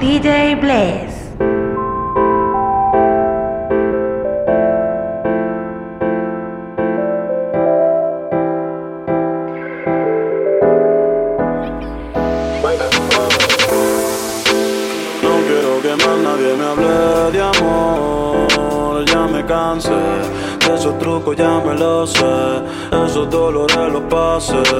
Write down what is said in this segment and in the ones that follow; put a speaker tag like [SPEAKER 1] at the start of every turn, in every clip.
[SPEAKER 1] DJ Bless.
[SPEAKER 2] No quiero que más nadie me hable de amor, ya me cansé de esos trucos, ya me lo sé, esos dolores los pasé.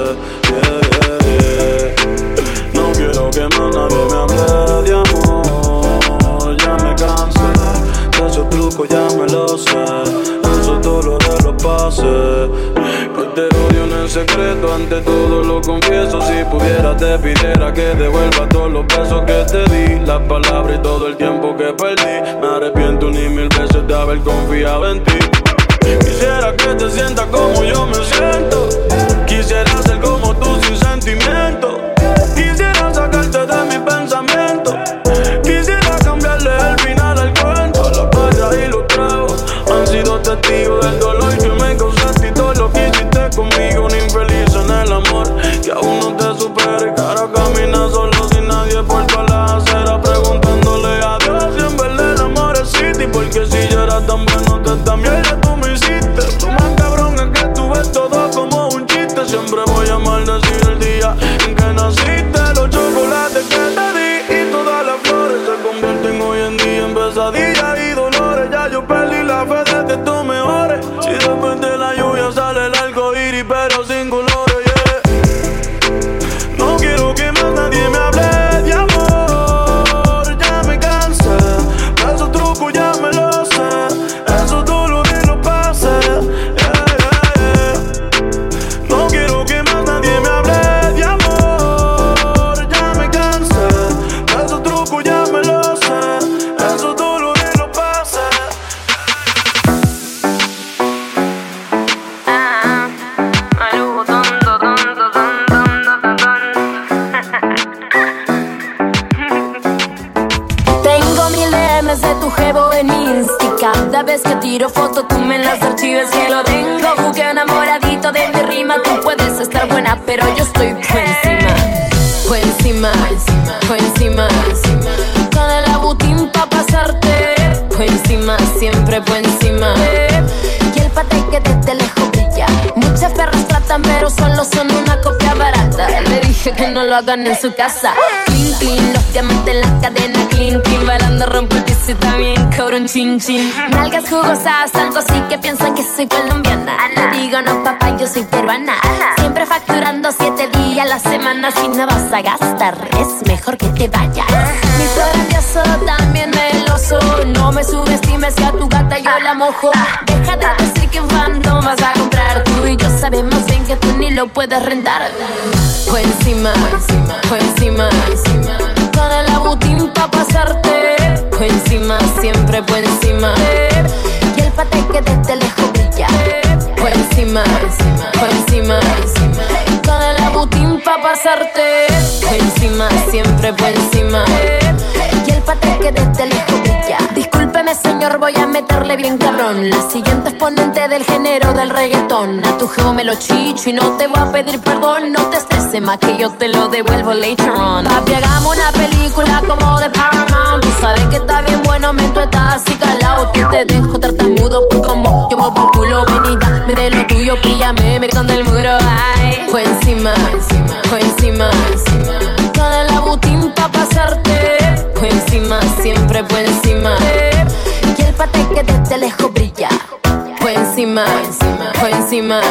[SPEAKER 2] No lo
[SPEAKER 3] hagan en su casa. Clean, clean, los diamantes en la cadena. Clean, clean, bailando rompo el piso y también cobro un chin, chin. Nalgas jugosas, algo así que piensan que soy colombiana. Le digo no papá, yo soy peruana. Siempre facturando siete días a la semana Si no vas a gastar, es mejor que te vayas. Mi grandioso, también meloso. No me subestimes que a tu gata yo la mojo. Deja de decir que fan no vas a comprar Tú y yo sabemos que tú ni lo puedes rentar. Por encima, por encima Con el abutín pa' pasarte. Por encima, siempre por encima. Y el pate que desde lejos brilla. Por encima, por encima Con el abutín pa' pasarte. Por encima, siempre por encima. Y el pate que desde lejos brilla Señor, voy a meterle bien cabrón. La siguiente exponente del género del reggaetón. A tu jevo me lo chicho y no te voy a pedir perdón. No te estreses más que yo te lo devuelvo later on. Papi, hagamos una película como de Paramount. Tú sabes que está bien bueno, me tú así calado Que te dejo tartamudo por como yo muevo el culo Ven y dame de lo tuyo, píllame, me gritan del muro Ay, fue encima, fue encima Con el abutín pa' pasarte Fue encima, siempre fue encima el pate que desde lejos brilla. Fue encima, fue encima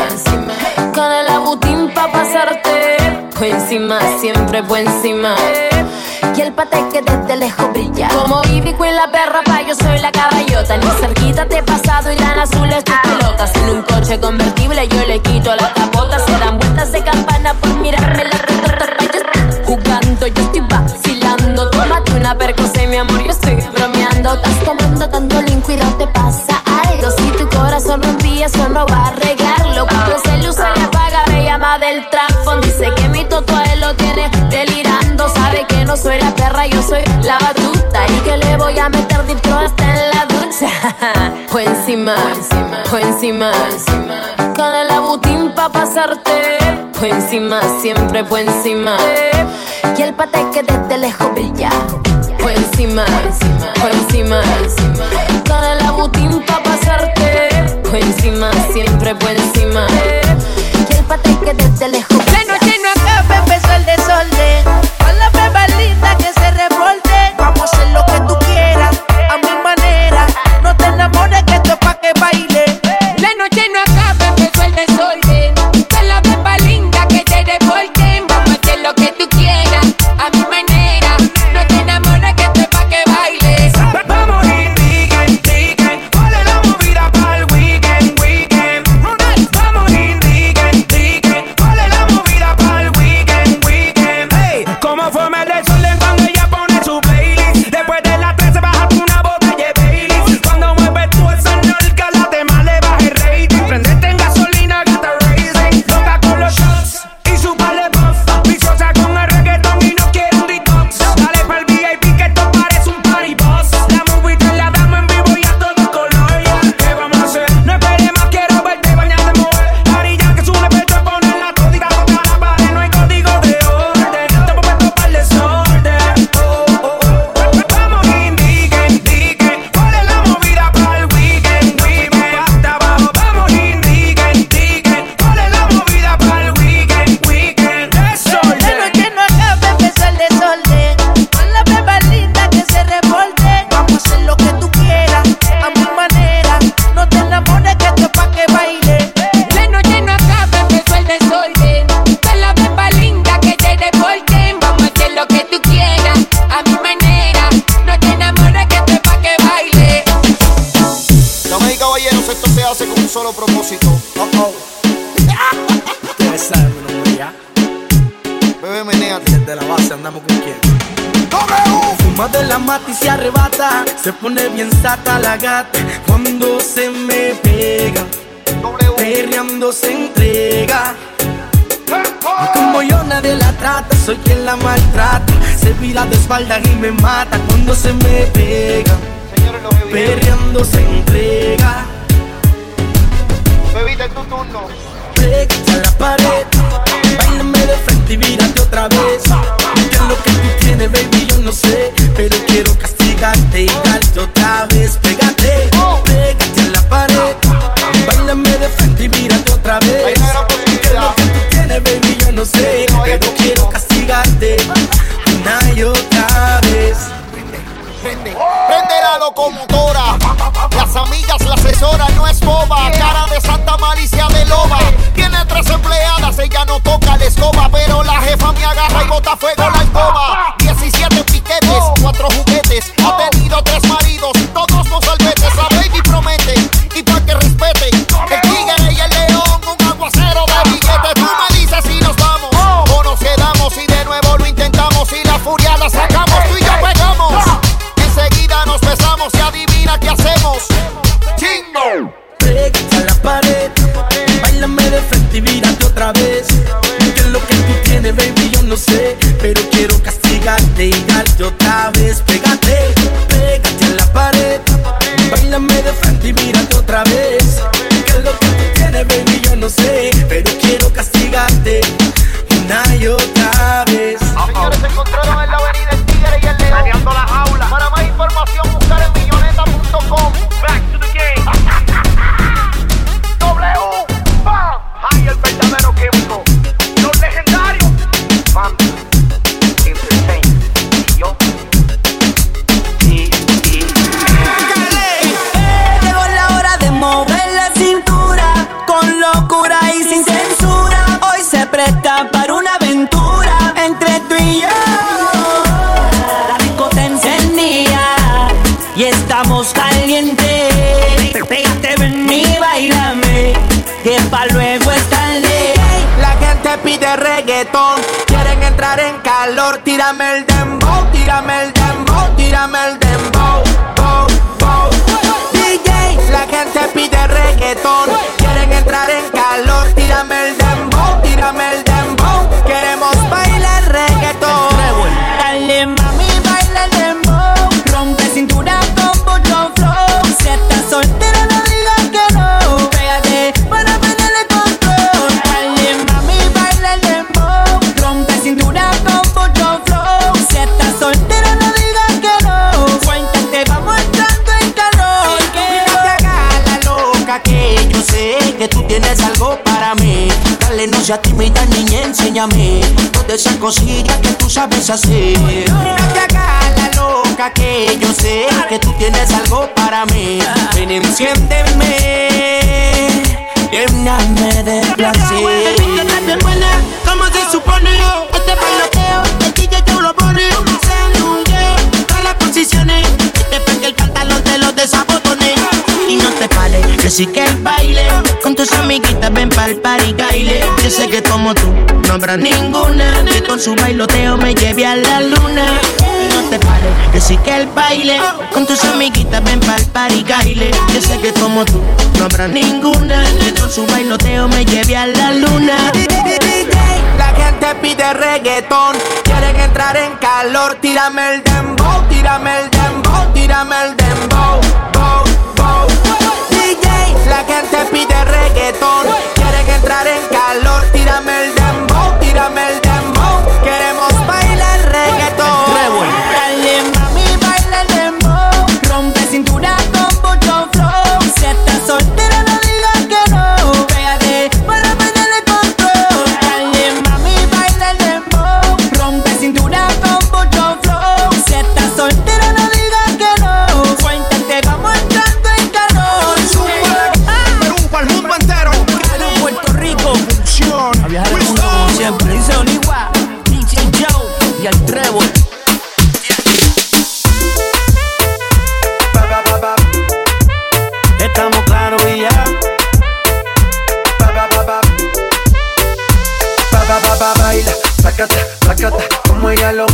[SPEAKER 3] Con el abutín pa' pasarte. Fue encima, siempre fue encima. Y el pate que desde lejos brilla. Como Ibico en la perra pa' yo soy la caballota. Ni cerquita te he pasado y tan azules tus pelotas En un coche convertible yo le quito la capota me hasta en la ducha. Fue encima, fue encima, Con el abutín pa' pasarte. Fue encima, siempre fue encima. Y el pate que desde lejos brilla. Fue encima, fue encima. Con el abutín pa' pasarte. Fue encima, siempre fue encima. Y el pate que desde lejos
[SPEAKER 4] brilla. La
[SPEAKER 5] noche no acaba, empezó el desorden.
[SPEAKER 4] se
[SPEAKER 6] me pega. Perreando se entrega.
[SPEAKER 7] Bebita en tu turno.
[SPEAKER 6] Break, la pared.
[SPEAKER 7] Dame el
[SPEAKER 8] cosillas que tú sabes hacer. No te hagas la loca que yo sé que tú tienes algo para mí. Ven, enciéndeme, lléname de placer. como se supone. Este bailoteo, el DJ tú lo pone. Pantalón te lo desabotone. Y no te pares, que sí que el baile. Con tus amiguitas ven pa'l party baile. Yo sé que como tú no habrá ninguna que con su bailoteo me lleve a la luna. Y no te pares, que sí que el baile. Con tus amiguitas ven pa'l party baile. Yo sé que como tú no habrá ninguna que con su bailoteo me lleve a la luna. Gente pide reggaetón, quieren entrar en calor. Tírame el dembow, tírame el dembow, tírame el dembow, bow, bow. DJ, la gente pide reggaetón, quieren entrar en calor. Tírame el dembow, tírame el
[SPEAKER 9] placata, placata, como ella lo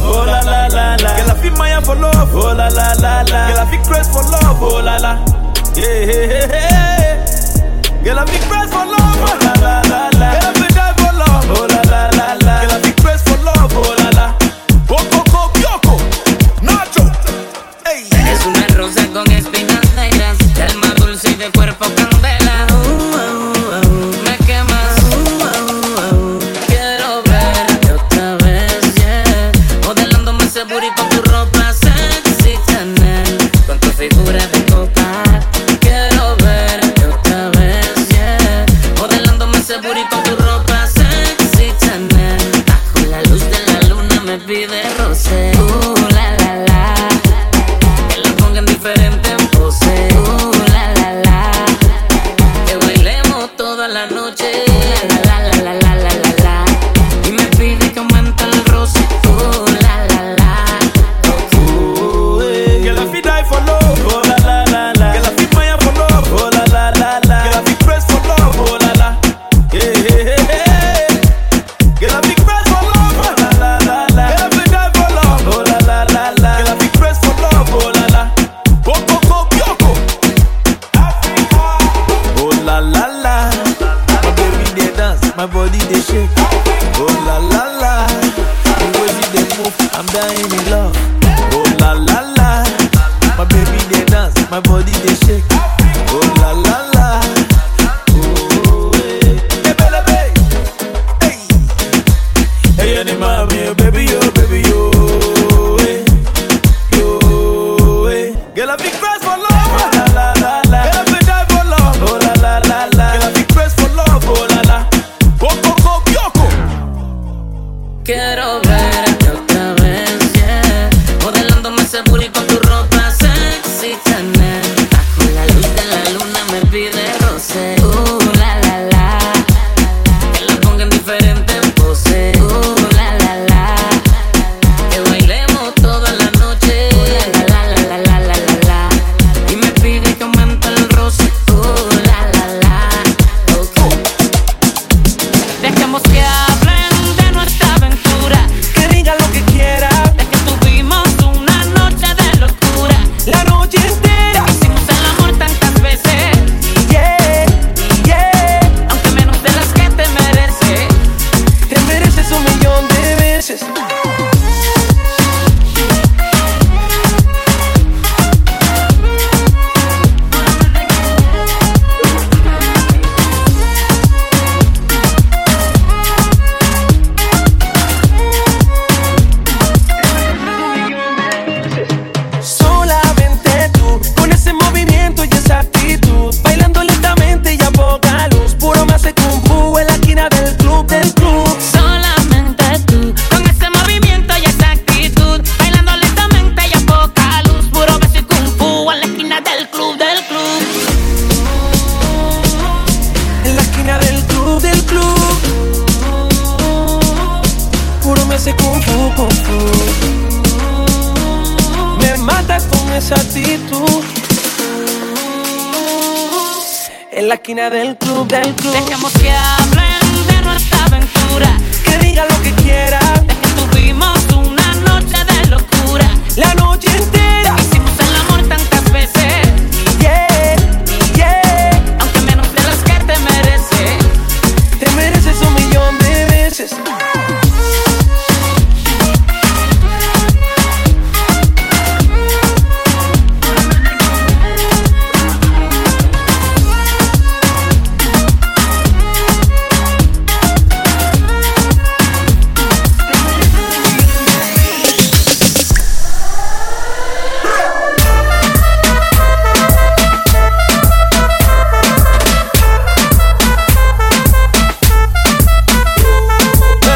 [SPEAKER 10] love, oh la la la la. Girl, I feel Maya for love, oh la la la la. Girl, I feel crazy for love, oh la la. Yeah, yeah, yeah, yeah. Girl, I feel crazy for love, oh la la la la. Girl, any love.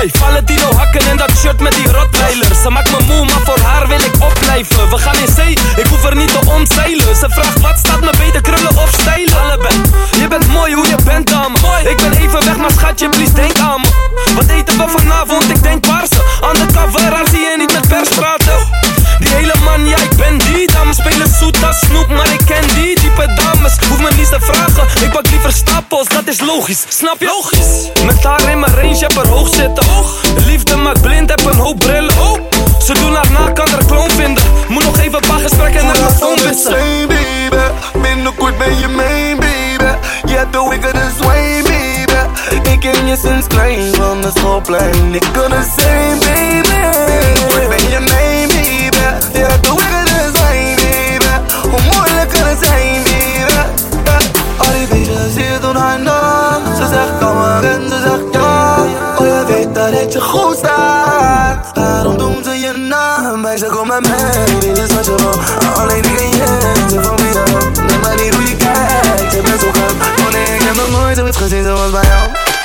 [SPEAKER 11] Hey, nou hakken in dat shirt met die rottweiler. Ze maakt me moe, maar voor haar wil ik opblijven. We gaan in zee, ik hoef er niet te omzeilen Ze vraagt wat staat me beter, krullen of stijlen? Allebei, je bent mooi hoe je bent dame. Ik ben even weg, maar schatje, please denk aan me. Wat eten we vanavond, ik denk paarse. Undercover, haar zie je niet met pers praten Die hele man, ja ik ben die. Dames spelen zoet als snoep, maar ik ken die Type dames, hoef me niets te vragen Ik pak liever stapels, dat is logisch, snap je? Logisch. Met haar in mijn range, heb er hoog zitten. Liefde maakt blind, heb een hoop brillen. Ze doen haar na, kan er kloon vinden. Moet nog even een paar gesprekken naar mijn phone wissen
[SPEAKER 12] baby, binnenkort ben je mijn baby. Je hebt de wickedest way baby. Ik ken je sinds klein van de schoolplein. Ik kan het zijn baby. Binnenkort ben je mijn dat je goed staat. Daarom doen ze je naam. Meisje kom met mij, dit is wat je wil. Alleen ik en jij, ze van wie dan ook. De manier hoe je kijkt, je bent zo gaaf. Oh nee, ik heb nog nooit zoiets gezien zoals bij jou.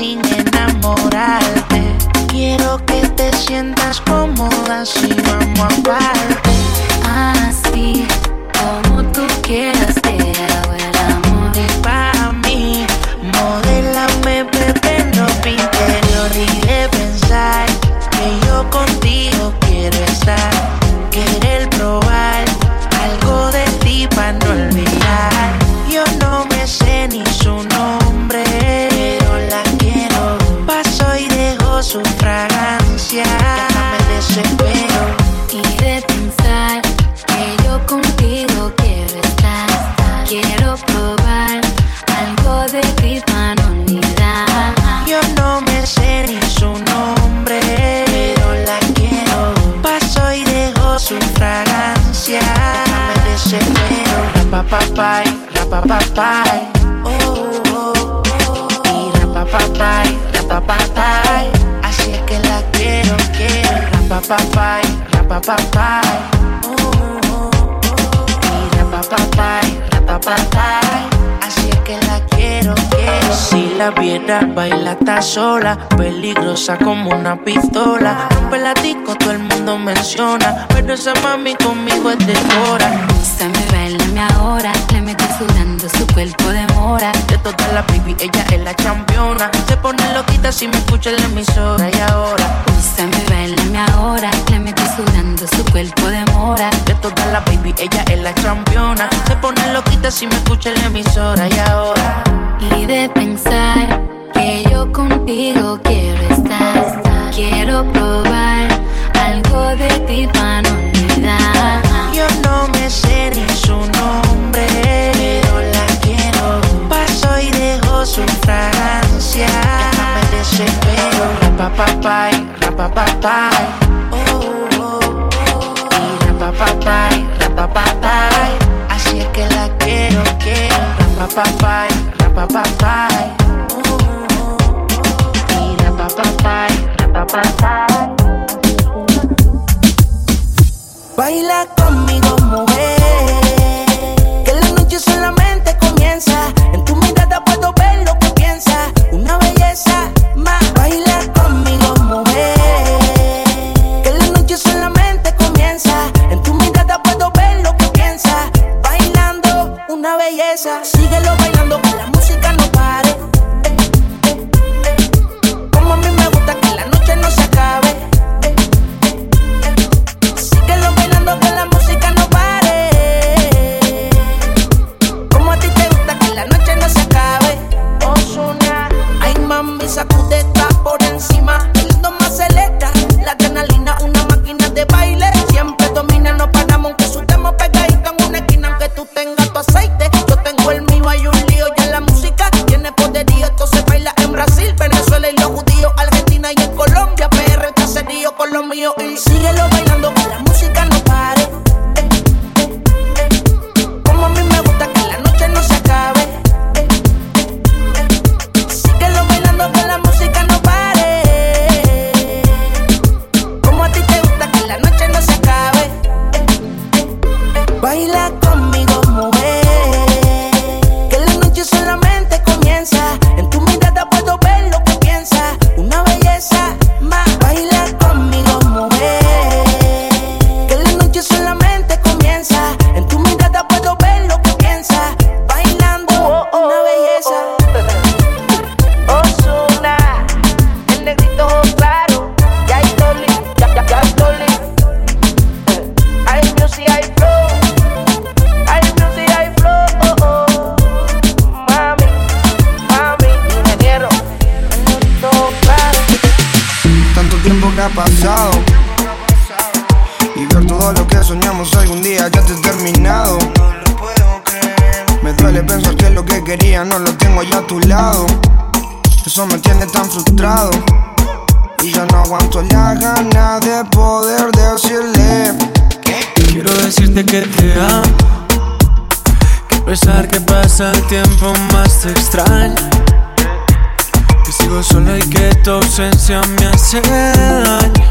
[SPEAKER 8] Cosas sin sola, peligrosa como una pistola. Rompe la disco, todo el mundo menciona, pero esa mami conmigo es de hora.
[SPEAKER 13] Úsame, bailame ahora, le metí sudando su cuerpo de mora.
[SPEAKER 8] De todas las baby, ella es la championa. Se pone loquita si me escucha en la emisora y ahora.
[SPEAKER 13] Úsame, bailame ahora, le metí sudando su cuerpo de mora.
[SPEAKER 8] De todas las baby, ella es la championa. Se pone loquita si me escucha en la emisora y ahora.
[SPEAKER 13] Y de pensar que yo contigo quiero estar. Quiero probar algo de ti para no olvidar.
[SPEAKER 8] Yo no me sé ni su nombre, pero la quiero. Paso y dejo su fragancia. Ya me desespero. Rapapapai, rapapapai. Oh, oh, oh. Y rapapapai, rapapapai. Así es que la quiero, quiero. Rapapapai, rapapapai. Baila conmigo, mujer. Que la noche solamente comienza. En tu mirada puedo ver lo que piensas. Una belleza más. Baila conmigo,
[SPEAKER 14] mujer. Que la noche solamente comienza. En tu mirada puedo ver lo que piensas. Bailando, una belleza.
[SPEAKER 15] Síguelo. Todo lo que soñamos algún día ya te he terminado Me duele pensar que lo que quería no lo tengo ya a tu lado Eso me tiene tan frustrado Y ya no aguanto la gana de poder decirle
[SPEAKER 16] Quiero decirte que te amo. Que a pesar que pasa el tiempo más te extraño. Que sigo solo y que tu ausencia me hace daño.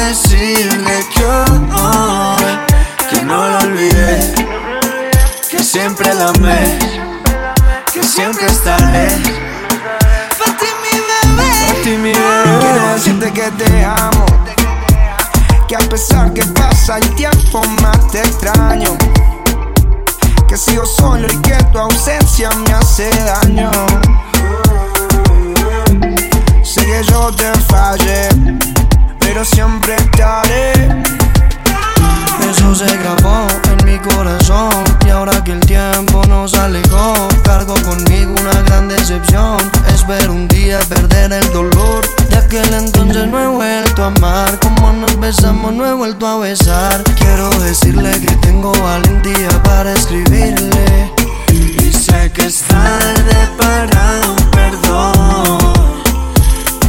[SPEAKER 16] decirle que hoy que no lo olvidé, que siempre la amé, que siempre estaré.
[SPEAKER 15] Para ti mi bebé
[SPEAKER 16] Para ti mi bebé.
[SPEAKER 15] Quiero decirte que te amo Que a pesar que pasa el tiempo más te extraño Que sigo solo y que tu ausencia me hace daño Sé que yo te fallé Pero siempre estaré.
[SPEAKER 17] Eso se grabó en mi corazón Y ahora que el tiempo nos alejó Cargo conmigo una gran decepción. Espero un día perder el dolor De aquel entonces no he vuelto a amar. Como nos besamos no he vuelto a besar. Quiero decirle que tengo valentía para escribirle.
[SPEAKER 16] Y sé que es tarde para un perdón.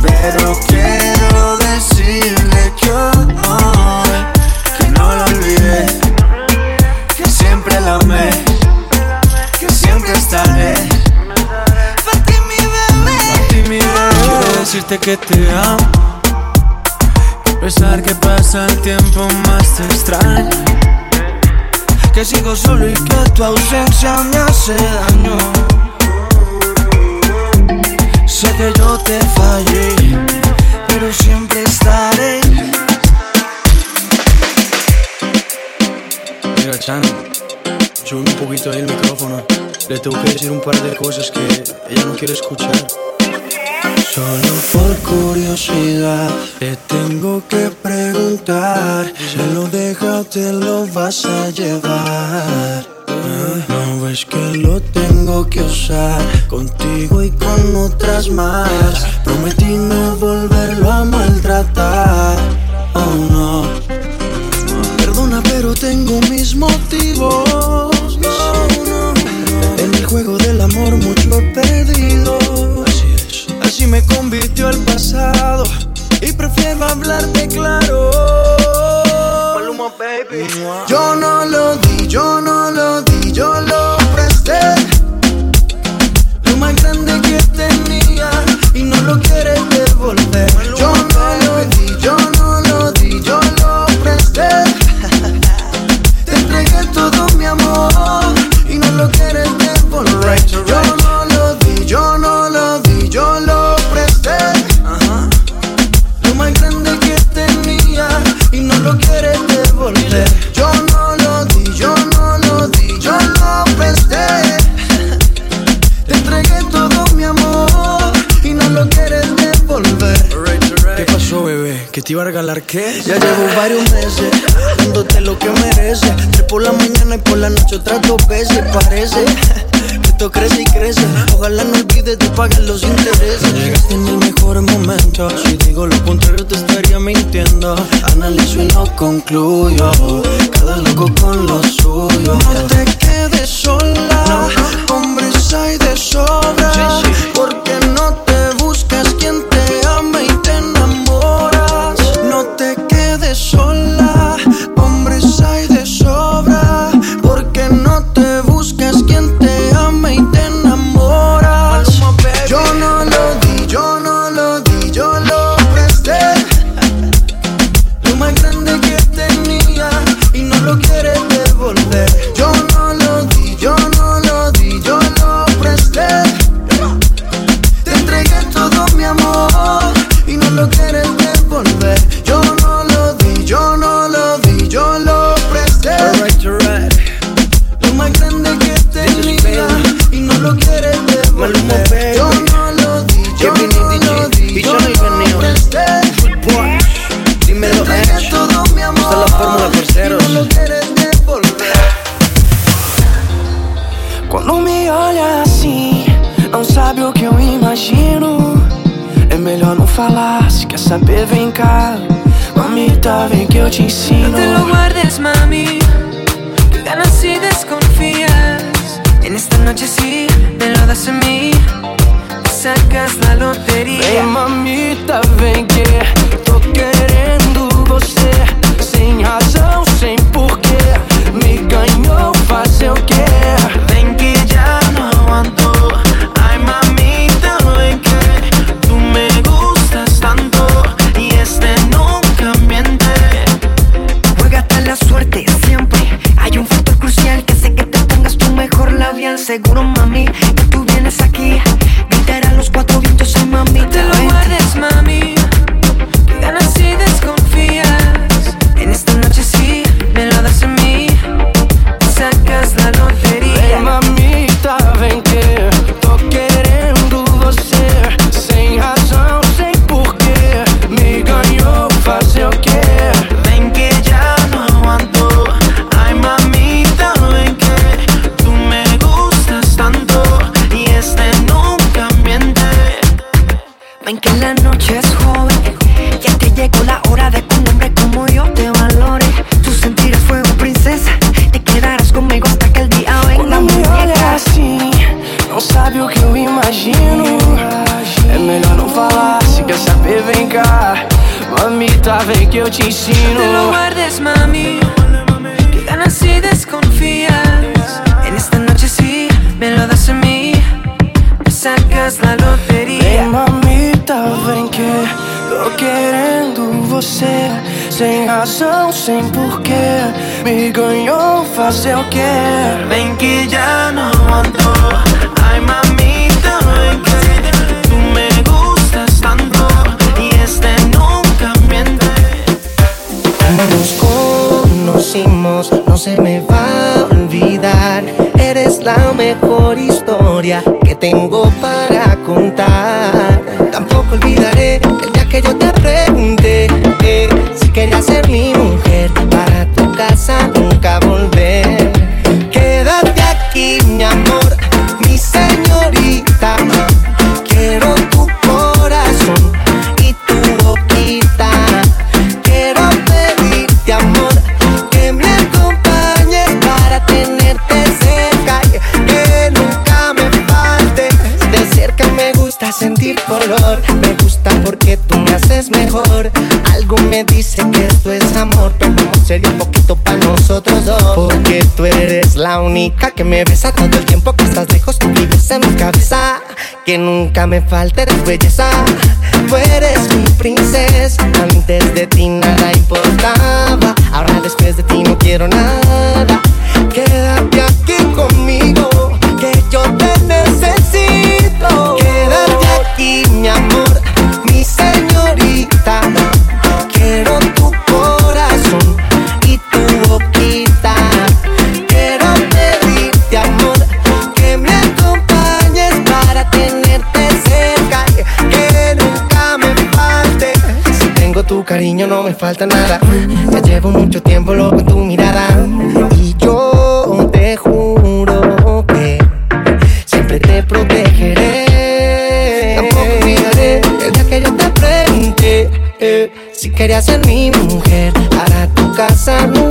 [SPEAKER 16] Pero decirte que te amo. pesar que pasa el tiempo más te extraño.
[SPEAKER 15] Que sigo solo y que tu ausencia me hace daño Sé que yo te fallé Pero siempre estaré
[SPEAKER 16] Mira, Chan, sube un poquito ahí el micrófono. Le tengo que decir un par de cosas que ella no quiere escuchar.
[SPEAKER 17] Solo por curiosidad te tengo que preguntar. Si lo dejas te lo vas a llevar. Ah, No ves que lo tengo que usar Contigo y con otras más. Prometí no volverlo a maltratar. Oh no. Perdona pero tengo mis motivos. No, no, no. En el juego del amor mucho he perdido si me convirtió al pasado y prefiero hablarte claro.
[SPEAKER 15] Yo
[SPEAKER 17] no lo di, yo no lo di, yo lo presté. Lo más grande que tenía y no lo quieres devolver. Yo no lo di, yo no lo di, yo lo presté. Te entregué todo mi amor y no lo quieres devolver. ¿Que te
[SPEAKER 12] iba a regalar qué? Ya llevo varios meses dándote lo que mereces. Tres por la mañana y por la noche otras dos veces. Parece que esto crece y crece. Ojalá no olvides de pagar los intereses. Llegaste en el mejor momento. Si digo lo contrario, te estaría mintiendo. Analizo y no concluyo. Cada loco con lo suyo. No te quedes sola. Hombres hay de sobra. No te
[SPEAKER 17] lo
[SPEAKER 18] guardes, mami. Que ganas si desconfías. En esta noche sí me lo das a mí. Sacas la lotería.
[SPEAKER 16] Hey, mamita, ven que sem razão, sem porquê. Me ganhou, fazer o quê? Vem que já não andou. Ai, mamita,
[SPEAKER 8] ven que
[SPEAKER 16] tú me gustas tanto. Y este nunca miente.
[SPEAKER 19] Nos conocimos, no se me va a olvidar. Eres la mejor historia que tengo para contar. Tampoco olvidaré el que yo te pregunté eh, si querías ser mi mujer. Para tu casa nunca volví la única que me besa todo el tiempo que estás lejos tú vives en mi cabeza. Que nunca me falte eres belleza. Tú eres mi princesa. Antes de ti nada importaba. Ahora después de ti no quiero nada. me falta nada. Ya llevo mucho tiempo loco en tu mirada. Y yo te juro que siempre te protegeré. Tampoco olvidaré el día que yo te pregunté eh, si querías ser mi mujer, para tu
[SPEAKER 20] casarme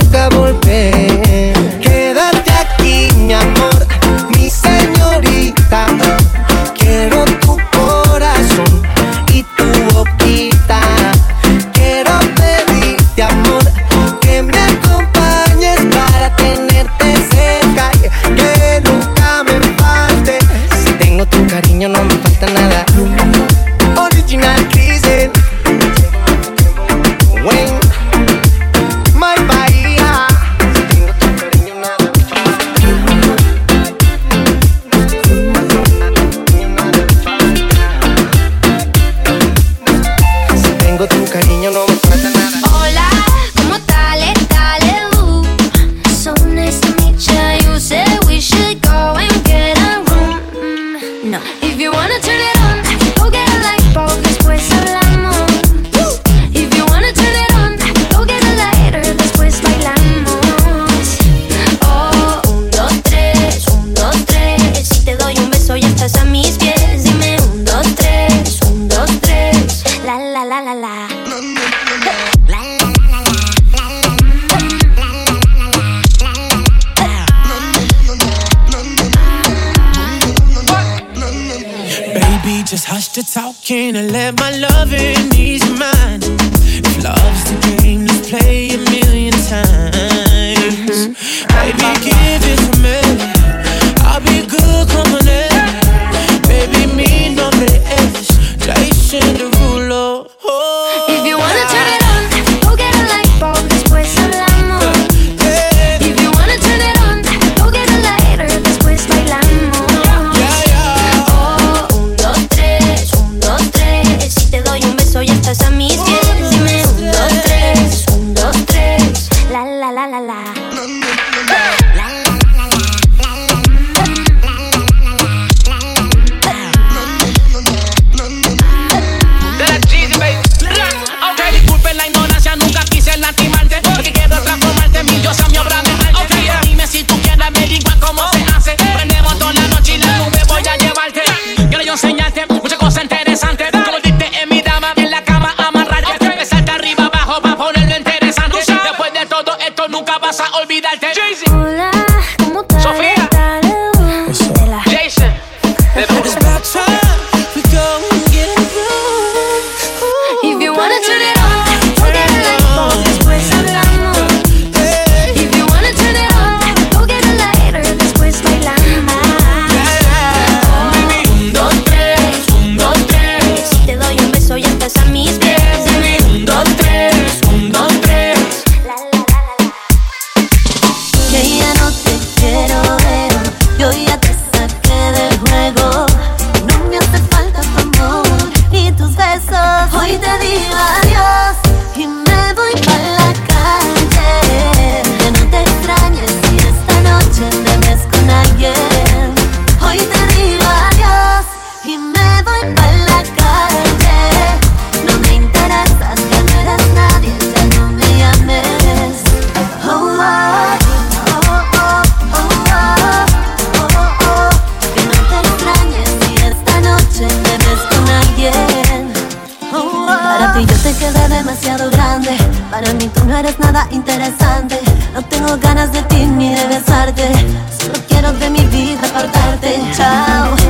[SPEAKER 20] grande. Para mí tú no eres nada interesante. No tengo ganas de ti ni de besarte. Solo quiero de mi vida apartarte. Chao.